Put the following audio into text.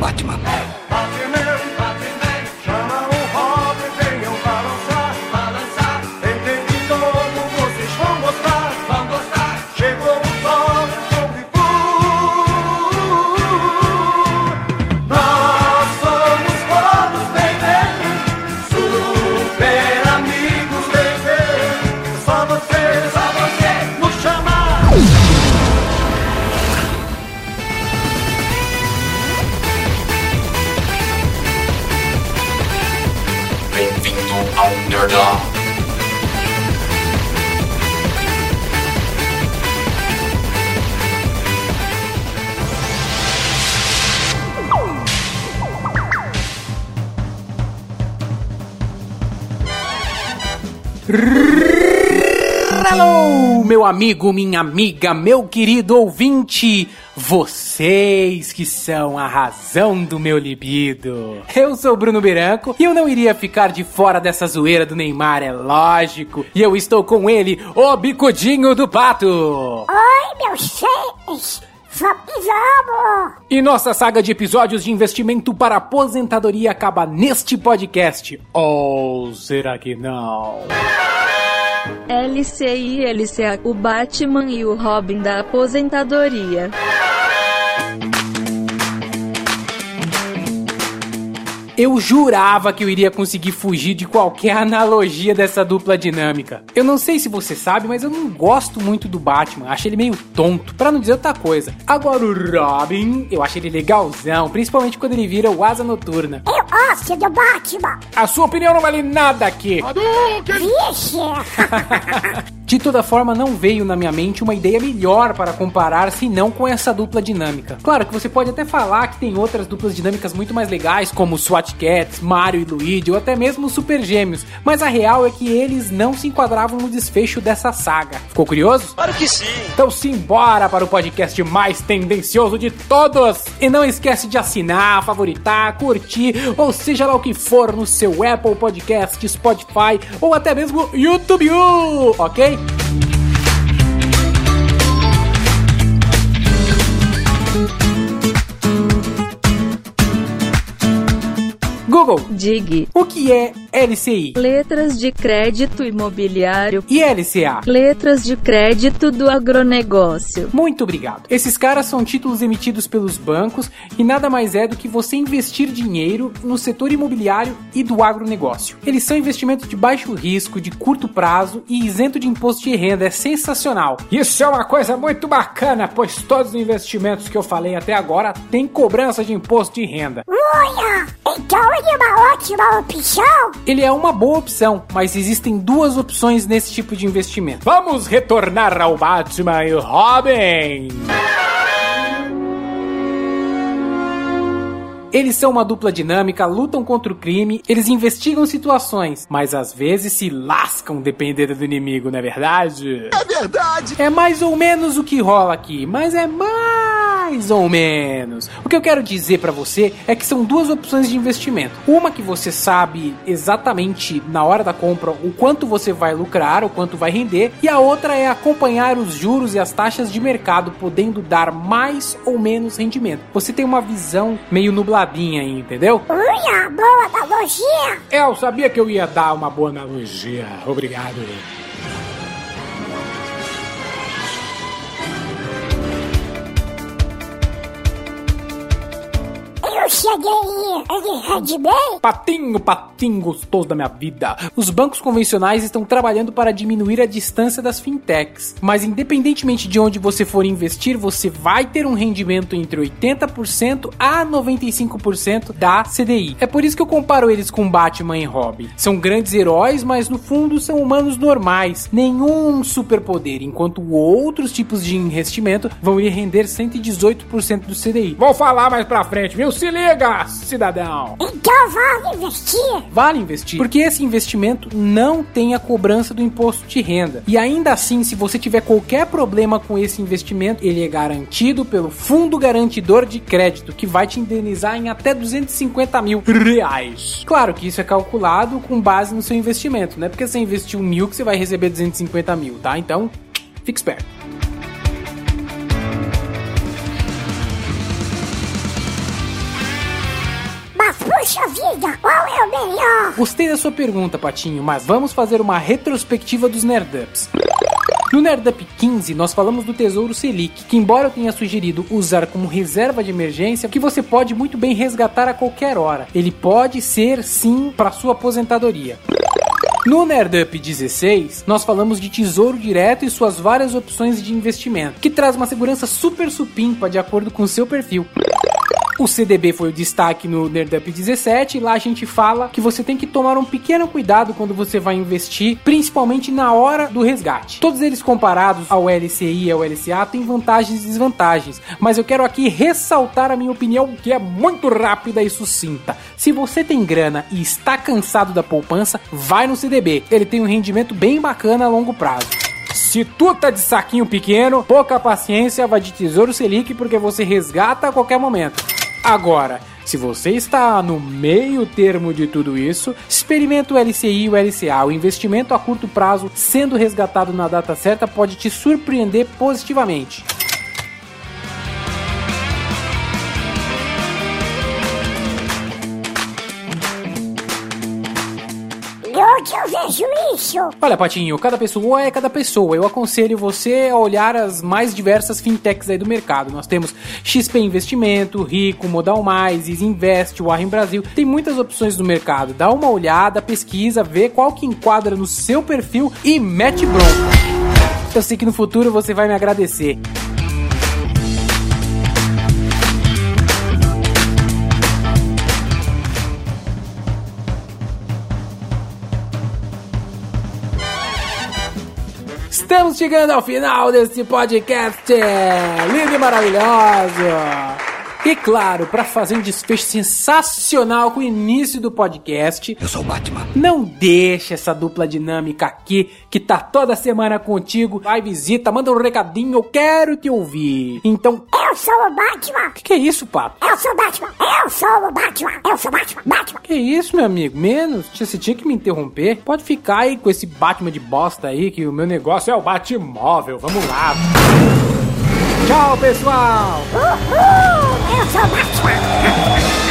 Batman. O Batman. Hello, meu amigo, minha amiga, meu querido ouvinte, vocês que são a razão do meu libido. Eu sou Bruno Biranco e eu não iria ficar de fora dessa zoeira do Neymar, é lógico. E eu estou com ele, o bicudinho do pato. Oi, meus! Vamos! E nossa saga de episódios de investimento para aposentadoria acaba neste podcast. Ou será que não? LCI LCA, o Batman e o Robin da aposentadoria. Eu jurava que eu iria conseguir fugir de qualquer analogia dessa dupla dinâmica. Eu não sei se você sabe, mas eu não gosto muito do Batman. Acho ele meio tonto, para não dizer outra coisa. Agora o Robin, eu acho ele legalzão, principalmente quando ele vira o Asa Noturna. Do Batman! A sua opinião não vale nada aqui. Vixe! De toda forma, não veio na minha mente uma ideia melhor para comparar senão com essa dupla dinâmica. Claro que você pode até falar que tem outras duplas dinâmicas muito mais legais, como SWAT Cats, Mario e Luigi, ou até mesmo Super Gêmeos, mas a real é que eles não se enquadravam no desfecho dessa saga. Ficou curioso? Claro que sim! Então simbora para o podcast mais tendencioso de todos! E não esquece de assinar, favoritar, curtir, ou seja lá o que for no seu Apple Podcast, Spotify ou até mesmo YouTube, ok? Google, DIG, o que é LCI? letras de crédito imobiliário, E LCA? letras de crédito do agronegócio. Muito obrigado. Esses caras são títulos emitidos pelos bancos e nada mais é do que você investir dinheiro no setor imobiliário e do agronegócio. Eles são investimentos de baixo risco, de curto prazo e isento de imposto de renda. É sensacional. Isso é uma coisa muito bacana, pois todos os investimentos que eu falei até agora têm cobrança de imposto de renda. Olha! Então ele é uma ótima opção! Ele é uma boa opção, mas existem duas opções nesse tipo de investimento. Vamos retornar ao Batman e o Robin! Eles são uma dupla dinâmica, lutam contra o crime, eles investigam situações, mas às vezes se lascam dependendo do inimigo, não é verdade? É verdade! É mais ou menos o que rola aqui, mas é mais ou menos. O que eu quero dizer pra você é que são duas opções de investimento. Uma que você sabe exatamente na hora da compra o quanto você vai lucrar, o quanto vai render, e a outra é acompanhar os juros e as taxas de mercado, podendo dar mais ou menos rendimento. Você tem uma visão meio nubladinha aí, entendeu? Olha, boa analogia! Eu sabia que eu ia dar uma boa analogia. Obrigado. Patinho, patinho gostoso da minha vida. Os bancos convencionais estão trabalhando para diminuir a distância das fintechs. Mas independentemente de onde você for investir, você vai ter um rendimento entre 80% a 95% da CDI. É por isso que eu comparo eles com Batman e Robin. São grandes heróis, mas no fundo são humanos normais. Nenhum superpoder, enquanto outros tipos de investimento vão lhe render 118% do CDI. Vou falar mais pra frente, viu? Se liga, cidadão! Então vale investir! Vale investir, porque esse investimento não tem a cobrança do imposto de renda. E ainda assim, se você tiver qualquer problema com esse investimento, ele é garantido pelo Fundo Garantidor de Crédito, que vai te indenizar em até 250 mil reais. Claro que isso é calculado com base no seu investimento, não é porque você investiu mil que você vai receber 250 mil, tá? Então, fique esperto. Diga, qual é o melhor? Gostei da sua pergunta, Patinho, mas vamos fazer uma retrospectiva dos Nerdups. No Nerdup 15, nós falamos do Tesouro Selic, que embora eu tenha sugerido usar como reserva de emergência, que você pode muito bem resgatar a qualquer hora. Ele pode ser sim para sua aposentadoria. No Nerdup 16, nós falamos de tesouro direto e suas várias opções de investimento, que traz uma segurança super supimpa de acordo com seu perfil. O CDB foi o destaque no Nerdup 17 e lá a gente fala que você tem que tomar um pequeno cuidado quando você vai investir, principalmente na hora do resgate. Todos eles comparados ao LCI e ao LCA têm vantagens e desvantagens, mas eu quero aqui ressaltar a minha opinião que é muito rápida e sucinta. Se você tem grana e está cansado da poupança, vai no CDB. Ele tem um rendimento bem bacana a longo prazo. Se tu tá de saquinho pequeno, pouca paciência, vai de Tesouro Selic porque você resgata a qualquer momento. Agora, se você está no meio termo de tudo isso, experimenta o LCI e o LCA. O investimento a curto prazo, sendo resgatado na data certa, pode te surpreender positivamente. Vejo isso? Olha, Patinho, cada pessoa é cada pessoa. Eu aconselho você a olhar as mais diversas fintechs aí do mercado. Nós temos XP Investimento, Rico, Modal Mais, Invest, Warren Brasil. Tem muitas opções no mercado. Dá uma olhada, pesquisa, vê qual que enquadra no seu perfil e mete bronca. Eu sei que no futuro você vai me agradecer. Estamos chegando ao final desse podcast lindo e maravilhoso. E claro, para fazer um desfecho sensacional com o início do podcast, Eu sou o Batman. não deixa essa dupla dinâmica aqui que tá toda semana contigo. Vai, visita, manda um recadinho, eu quero te ouvir. Então, Eu sou o Batman. o que, que é isso, papo? Eu sou o Batman. Eu sou o Batman. Eu sou o Batman. Batman. Que isso, meu amigo? Menos? Você tinha que me interromper? Pode ficar aí com esse Batman de bosta aí, que o meu negócio é o Batmóvel. Vamos lá. Tchau, pessoal! Uhul. Eu sou Batman.